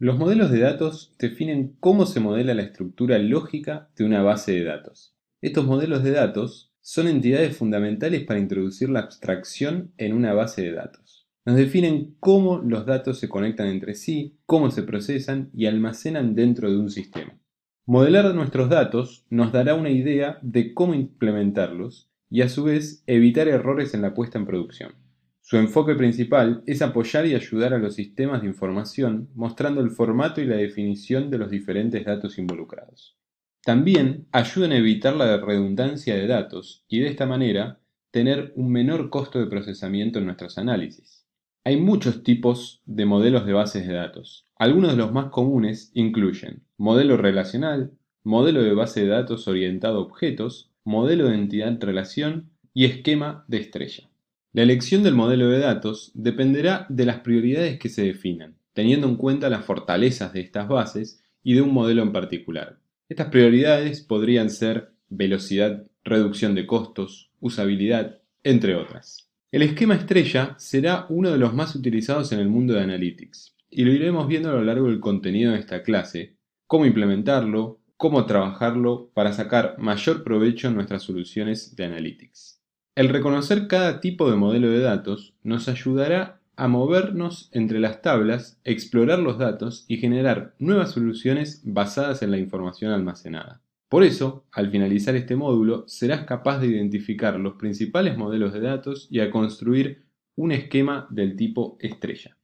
Los modelos de datos definen cómo se modela la estructura lógica de una base de datos. Estos modelos de datos son entidades fundamentales para introducir la abstracción en una base de datos. Nos definen cómo los datos se conectan entre sí, cómo se procesan y almacenan dentro de un sistema. Modelar nuestros datos nos dará una idea de cómo implementarlos y a su vez evitar errores en la puesta en producción. Su enfoque principal es apoyar y ayudar a los sistemas de información mostrando el formato y la definición de los diferentes datos involucrados. También ayudan a evitar la redundancia de datos y de esta manera tener un menor costo de procesamiento en nuestros análisis. Hay muchos tipos de modelos de bases de datos. Algunos de los más comunes incluyen modelo relacional, modelo de base de datos orientado a objetos, modelo de entidad-relación y esquema de estrella. La elección del modelo de datos dependerá de las prioridades que se definan, teniendo en cuenta las fortalezas de estas bases y de un modelo en particular. Estas prioridades podrían ser velocidad, reducción de costos, usabilidad, entre otras. El esquema estrella será uno de los más utilizados en el mundo de Analytics, y lo iremos viendo a lo largo del contenido de esta clase, cómo implementarlo, cómo trabajarlo para sacar mayor provecho en nuestras soluciones de Analytics. El reconocer cada tipo de modelo de datos nos ayudará a movernos entre las tablas, explorar los datos y generar nuevas soluciones basadas en la información almacenada. Por eso, al finalizar este módulo, serás capaz de identificar los principales modelos de datos y a construir un esquema del tipo estrella.